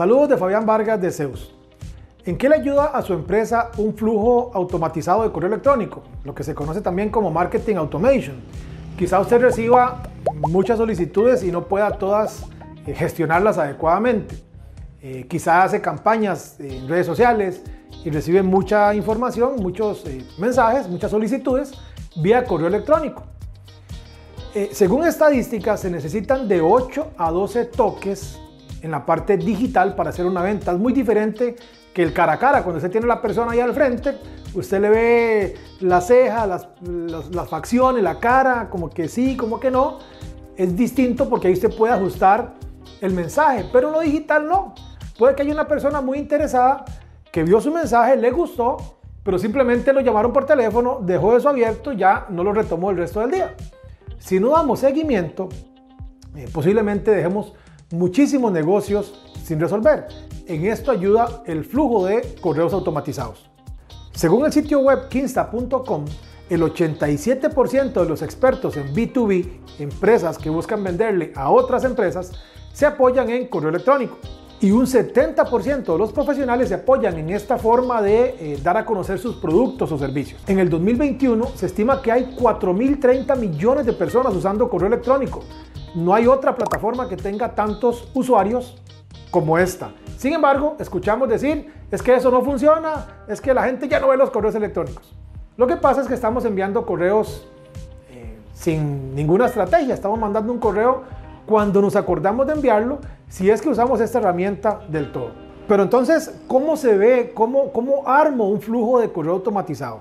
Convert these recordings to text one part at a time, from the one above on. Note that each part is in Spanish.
Saludos de Fabián Vargas de Zeus. ¿En qué le ayuda a su empresa un flujo automatizado de correo electrónico? Lo que se conoce también como marketing automation. Quizá usted reciba muchas solicitudes y no pueda todas eh, gestionarlas adecuadamente. Eh, quizá hace campañas en redes sociales y recibe mucha información, muchos eh, mensajes, muchas solicitudes vía correo electrónico. según estadísticas, se necesitan de 8 a 12 toques en la parte digital para hacer una venta. Es muy diferente que el cara a cara, cuando usted tiene a la persona ahí al frente, usted le ve la ceja, las, las, facciones, la cara, como que sí, como que no. Es distinto porque ahí usted puede ajustar el mensaje, pero en lo digital no. Puede que haya una persona muy interesada que vio su mensaje, le gustó, pero simplemente lo llamaron por teléfono, dejó eso abierto, ya no lo retomó el resto del día. Si no damos seguimiento, eh, posiblemente dejemos muchísimos negocios sin resolver. En esto ayuda el flujo de correos automatizados. Según el sitio web kinsta.com, el 87% de los expertos en B2B, empresas que buscan venderle a otras empresas, se apoyan en correo electrónico. Y un 70% de los profesionales se apoyan en esta forma de eh, dar a conocer sus productos o servicios. En el 2021 se estima que hay 4.030 millones de personas usando correo electrónico, no hay otra plataforma que tenga tantos usuarios como esta. Sin embargo, escuchamos decir, es que eso no funciona, es que la gente ya no ve los correos electrónicos. Lo que pasa es que estamos enviando correos eh, sin ninguna estrategia, estamos mandando un correo cuando nos acordamos de enviarlo, si es que usamos esta herramienta del todo. Pero entonces, ¿cómo se ve, cómo, cómo armo un flujo de correo automatizado?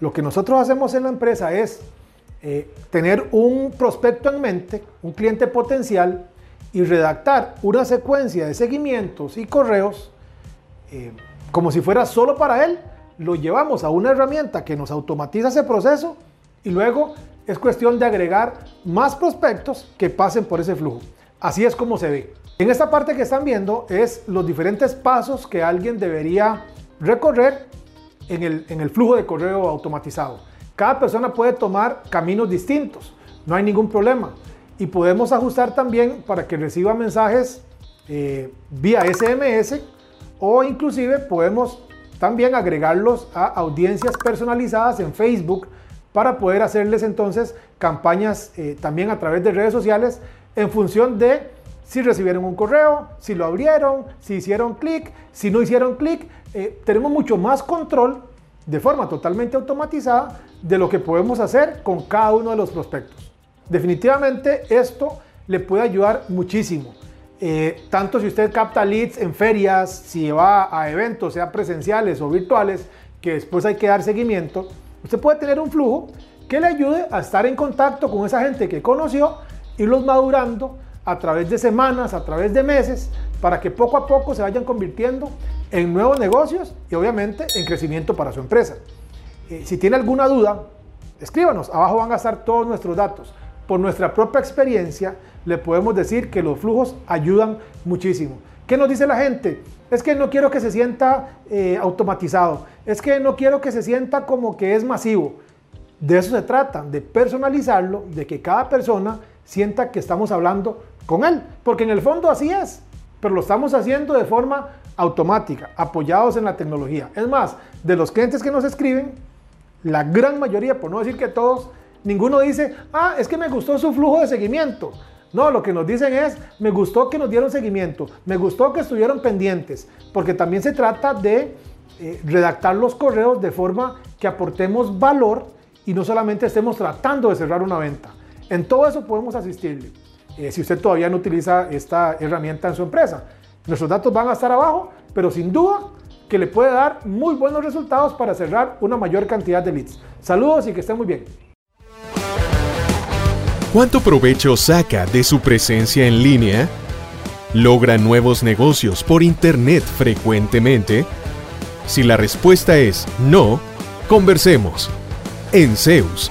Lo que nosotros hacemos en la empresa es eh, tener un prospecto en mente, un cliente potencial, y redactar una secuencia de seguimientos y correos eh, como si fuera solo para él, lo llevamos a una herramienta que nos automatiza ese proceso y luego es cuestión de agregar más prospectos que pasen por ese flujo. Así es como se ve. En esta parte que están viendo es los diferentes pasos que alguien debería recorrer en el, en el flujo de correo automatizado. Cada persona puede tomar caminos distintos, no hay ningún problema. Y podemos ajustar también para que reciba mensajes eh, vía SMS o inclusive podemos también agregarlos a audiencias personalizadas en Facebook para poder hacerles entonces campañas eh, también a través de redes sociales en función de si recibieron un correo, si lo abrieron, si hicieron clic, si no hicieron clic. Eh, tenemos mucho más control de forma totalmente automatizada de lo que podemos hacer con cada uno de los prospectos. Definitivamente esto le puede ayudar muchísimo. Eh, tanto si usted capta leads en ferias, si va a eventos, sea presenciales o virtuales, que después hay que dar seguimiento, usted puede tener un flujo que le ayude a estar en contacto con esa gente que conoció, irlos madurando a través de semanas, a través de meses, para que poco a poco se vayan convirtiendo en nuevos negocios y obviamente en crecimiento para su empresa. Eh, si tiene alguna duda, escríbanos, abajo van a estar todos nuestros datos. Por nuestra propia experiencia, le podemos decir que los flujos ayudan muchísimo. ¿Qué nos dice la gente? Es que no quiero que se sienta eh, automatizado, es que no quiero que se sienta como que es masivo. De eso se trata, de personalizarlo, de que cada persona sienta que estamos hablando con él, porque en el fondo así es, pero lo estamos haciendo de forma automática, apoyados en la tecnología. Es más, de los clientes que nos escriben, la gran mayoría, por no decir que todos, ninguno dice, ah, es que me gustó su flujo de seguimiento. No, lo que nos dicen es, me gustó que nos dieron seguimiento, me gustó que estuvieron pendientes, porque también se trata de eh, redactar los correos de forma que aportemos valor y no solamente estemos tratando de cerrar una venta. En todo eso podemos asistirle. Eh, si usted todavía no utiliza esta herramienta en su empresa. Nuestros datos van a estar abajo, pero sin duda que le puede dar muy buenos resultados para cerrar una mayor cantidad de leads. Saludos y que estén muy bien. ¿Cuánto provecho saca de su presencia en línea? ¿Logra nuevos negocios por Internet frecuentemente? Si la respuesta es no, conversemos. En Zeus,